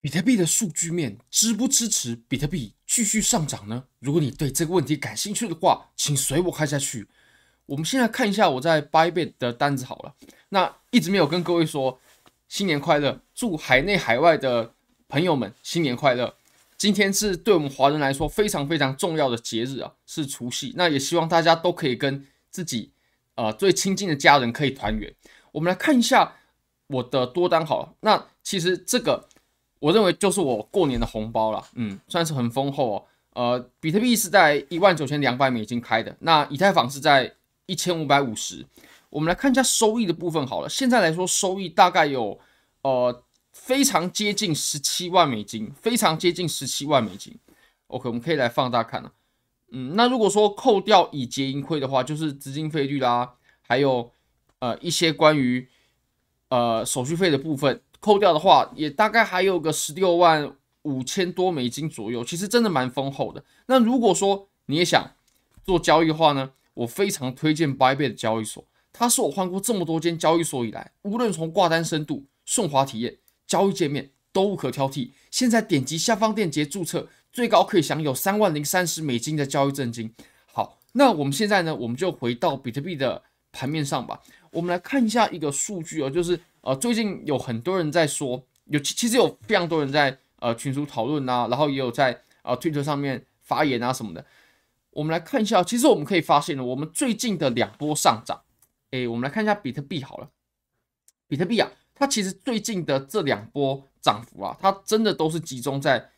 比特币的数据面支不支持比特币继续上涨呢？如果你对这个问题感兴趣的话，请随我看下去。我们先来看一下我在 Bybit 的单子好了。那一直没有跟各位说新年快乐，祝海内海外的朋友们新年快乐。今天是对我们华人来说非常非常重要的节日啊，是除夕。那也希望大家都可以跟自己呃最亲近的家人可以团圆。我们来看一下我的多单好了。那其实这个。我认为就是我过年的红包了，嗯，算是很丰厚哦。呃，比特币是在一万九千两百美金开的，那以太坊是在一千五百五十。我们来看一下收益的部分好了，现在来说收益大概有呃非常接近十七万美金，非常接近十七万美金。OK，我们可以来放大看了，嗯，那如果说扣掉已结盈亏的话，就是资金费率啦，还有呃一些关于呃手续费的部分。扣掉的话，也大概还有个十六万五千多美金左右，其实真的蛮丰厚的。那如果说你也想做交易的话呢，我非常推荐 Bybit 交易所，它是我换过这么多间交易所以来，无论从挂单深度、顺滑体验、交易界面都无可挑剔。现在点击下方链接注册，最高可以享有三万零三十美金的交易赠金。好，那我们现在呢，我们就回到比特币的盘面上吧。我们来看一下一个数据哦，就是。呃，最近有很多人在说，有其实有非常多人在呃群组讨论啊，然后也有在呃推特上面发言啊什么的。我们来看一下，其实我们可以发现呢，我们最近的两波上涨，诶，我们来看一下比特币好了。比特币啊，它其实最近的这两波涨幅啊，它真的都是集中在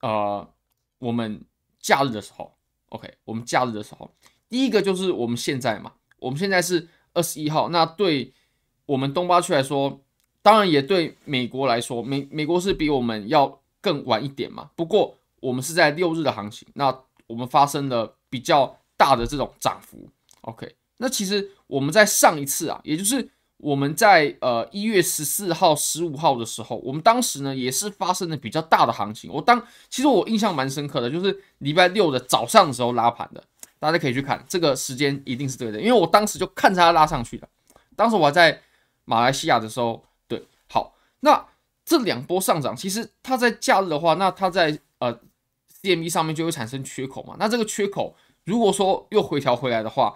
呃我们假日的时候。OK，我们假日的时候，第一个就是我们现在嘛，我们现在是二十一号，那对。我们东八区来说，当然也对美国来说，美美国是比我们要更晚一点嘛。不过我们是在六日的行情，那我们发生了比较大的这种涨幅。OK，那其实我们在上一次啊，也就是我们在呃一月十四号、十五号的时候，我们当时呢也是发生了比较大的行情。我当其实我印象蛮深刻的，就是礼拜六的早上的时候拉盘的，大家可以去看这个时间一定是对的，因为我当时就看着它拉上去的，当时我还在。马来西亚的时候，对，好，那这两波上涨，其实它在假日的话，那它在呃 CME 上面就会产生缺口嘛。那这个缺口如果说又回调回来的话，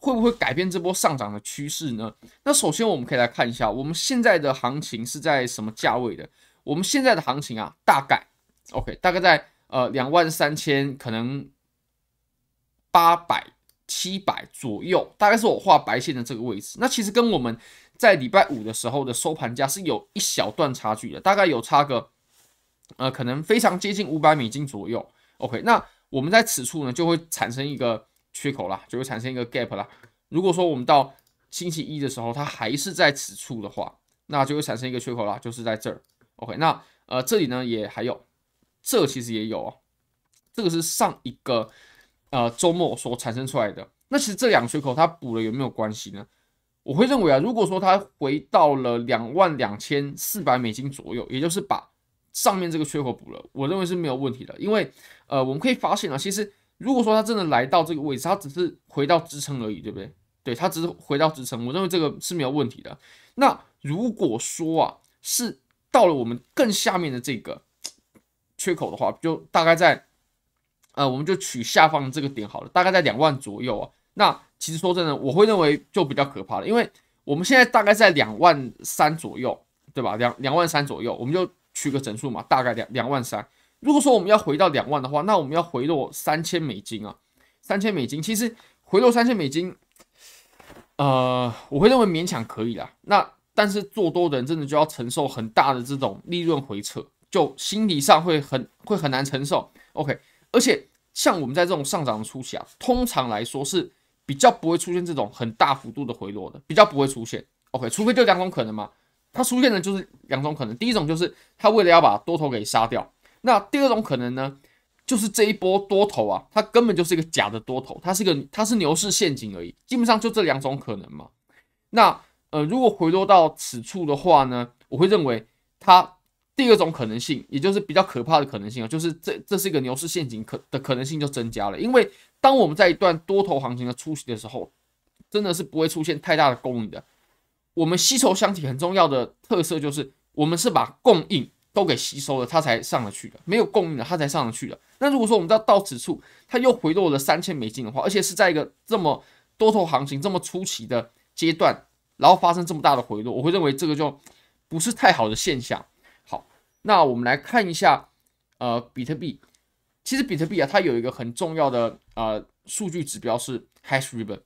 会不会改变这波上涨的趋势呢？那首先我们可以来看一下，我们现在的行情是在什么价位的？我们现在的行情啊，大概 OK，大概在呃两万三千可能八百。七百左右，大概是我画白线的这个位置。那其实跟我们在礼拜五的时候的收盘价是有一小段差距的，大概有差个呃，可能非常接近五百美金左右。OK，那我们在此处呢就会产生一个缺口啦，就会产生一个 gap 啦。如果说我们到星期一的时候它还是在此处的话，那就会产生一个缺口啦，就是在这儿。OK，那呃这里呢也还有，这其实也有哦，这个是上一个。呃，周末所产生出来的，那其实这两个缺口它补了有没有关系呢？我会认为啊，如果说它回到了两万两千四百美金左右，也就是把上面这个缺口补了，我认为是没有问题的。因为呃，我们可以发现啊，其实如果说它真的来到这个位置，它只是回到支撑而已，对不对？对，它只是回到支撑，我认为这个是没有问题的。那如果说啊，是到了我们更下面的这个缺口的话，就大概在。呃，我们就取下方这个点好了，大概在两万左右啊。那其实说真的，我会认为就比较可怕了，因为我们现在大概在两万三左右，对吧？两两万三左右，我们就取个整数嘛，大概两两万三。如果说我们要回到两万的话，那我们要回落三千美金啊，三千美金。其实回落三千美金，呃，我会认为勉强可以啦。那但是做多的人真的就要承受很大的这种利润回撤，就心理上会很会很难承受。OK。而且像我们在这种上涨的初期啊，通常来说是比较不会出现这种很大幅度的回落的，比较不会出现。OK，除非就两种可能嘛，它出现的就是两种可能。第一种就是它为了要把多头给杀掉，那第二种可能呢，就是这一波多头啊，它根本就是一个假的多头，它是个它是牛市陷阱而已。基本上就这两种可能嘛。那呃，如果回落到此处的话呢，我会认为它。第二种可能性，也就是比较可怕的可能性啊，就是这这是一个牛市陷阱可的可能性就增加了。因为当我们在一段多头行情的初期的时候，真的是不会出现太大的供应的。我们吸筹箱体很重要的特色就是，我们是把供应都给吸收了，它才上得去的，没有供应了，它才上得去的。那如果说我们到到此处，它又回落了三千美金的话，而且是在一个这么多头行情这么初期的阶段，然后发生这么大的回落，我会认为这个就不是太好的现象。那我们来看一下，呃，比特币，其实比特币啊，它有一个很重要的呃数据指标是 Hash Ribbon。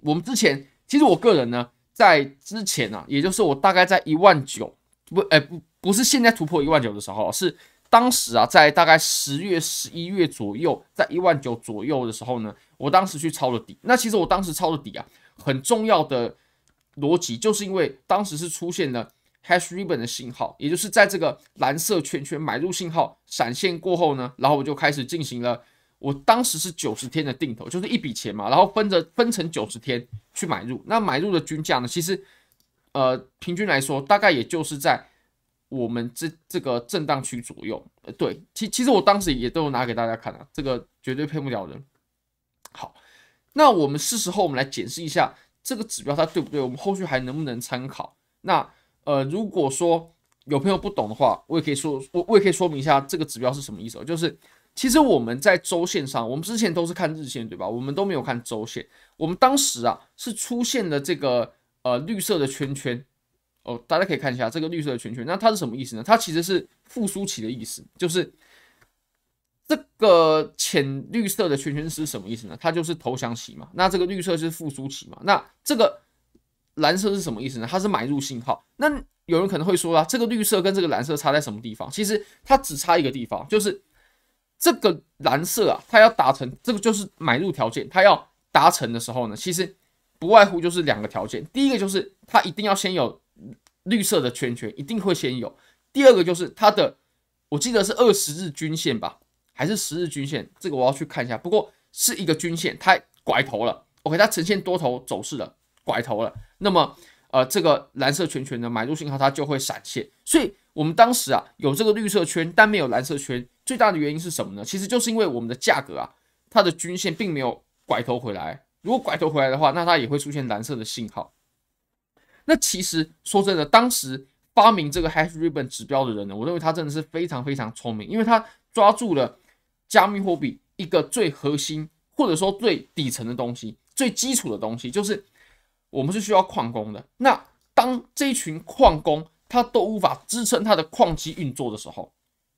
我们之前，其实我个人呢，在之前啊，也就是我大概在一万九，不，哎不。不是现在突破一万九的时候，是当时啊，在大概十月、十一月左右，在一万九左右的时候呢，我当时去抄了底。那其实我当时抄的底啊，很重要的逻辑就是因为当时是出现了 hash ribbon 的信号，也就是在这个蓝色圈圈买入信号闪现过后呢，然后我就开始进行了，我当时是九十天的定投，就是一笔钱嘛，然后分着分成九十天去买入。那买入的均价呢，其实呃平均来说，大概也就是在。我们这这个震荡区左右，呃，对，其其实我当时也都有拿给大家看啊，这个绝对骗不了人。好，那我们是时候我们来检视一下这个指标它对不对，我们后续还能不能参考？那呃，如果说有朋友不懂的话，我也可以说，我我也可以说明一下这个指标是什么意思。就是其实我们在周线上，我们之前都是看日线，对吧？我们都没有看周线。我们当时啊是出现了这个呃绿色的圈圈。哦，大家可以看一下这个绿色的圈圈，那它是什么意思呢？它其实是复苏期的意思，就是这个浅绿色的圈圈是什么意思呢？它就是投降期嘛。那这个绿色是复苏期嘛？那这个蓝色是什么意思呢？它是买入信号。那有人可能会说啊，这个绿色跟这个蓝色差在什么地方？其实它只差一个地方，就是这个蓝色啊，它要达成这个就是买入条件，它要达成的时候呢，其实不外乎就是两个条件。第一个就是它一定要先有。绿色的圈圈一定会先有。第二个就是它的，我记得是二十日均线吧，还是十日均线？这个我要去看一下。不过是一个均线，它拐头了。OK，它呈现多头走势了，拐头了。那么，呃，这个蓝色圈圈的买入信号它就会闪现。所以我们当时啊有这个绿色圈，但没有蓝色圈，最大的原因是什么呢？其实就是因为我们的价格啊，它的均线并没有拐头回来。如果拐头回来的话，那它也会出现蓝色的信号。那其实说真的，当时发明这个 Hash Ribbon 指标的人呢，我认为他真的是非常非常聪明，因为他抓住了加密货币一个最核心或者说最底层的东西、最基础的东西，就是我们是需要矿工的。那当这一群矿工他都无法支撑他的矿机运作的时候，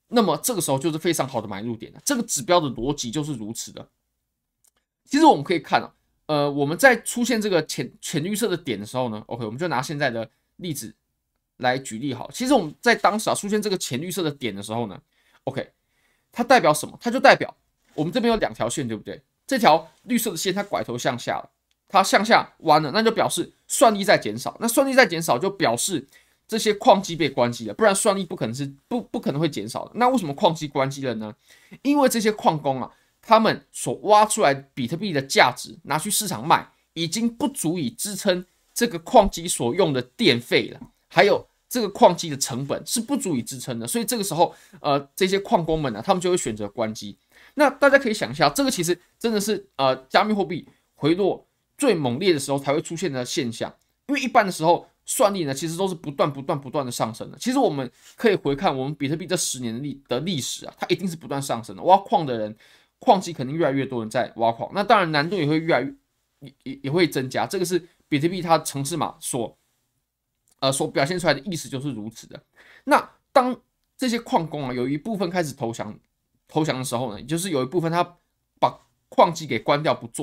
那么这个时候就是非常好的买入点了。这个指标的逻辑就是如此的。其实我们可以看啊。呃，我们在出现这个浅浅绿色的点的时候呢，OK，我们就拿现在的例子来举例好。其实我们在当时啊出现这个浅绿色的点的时候呢，OK，它代表什么？它就代表我们这边有两条线，对不对？这条绿色的线它拐头向下了，它向下弯了，那就表示算力在减少。那算力在减少，就表示这些矿机被关机了，不然算力不可能是不不可能会减少的。那为什么矿机关机了呢？因为这些矿工啊。他们所挖出来比特币的价值拿去市场卖，已经不足以支撑这个矿机所用的电费了，还有这个矿机的成本是不足以支撑的，所以这个时候，呃，这些矿工们呢，他们就会选择关机。那大家可以想一下，这个其实真的是呃，加密货币回落最猛烈的时候才会出现的现象，因为一般的时候算力呢，其实都是不断不断不断的上升的。其实我们可以回看我们比特币这十年历的历史啊，它一定是不断上升的。挖矿的人。矿机肯定越来越多人在挖矿，那当然难度也会越来越也也也会增加。这个是比特币它城市码所呃所表现出来的意思就是如此的。那当这些矿工啊有一部分开始投降投降的时候呢，就是有一部分他把矿机给关掉不做。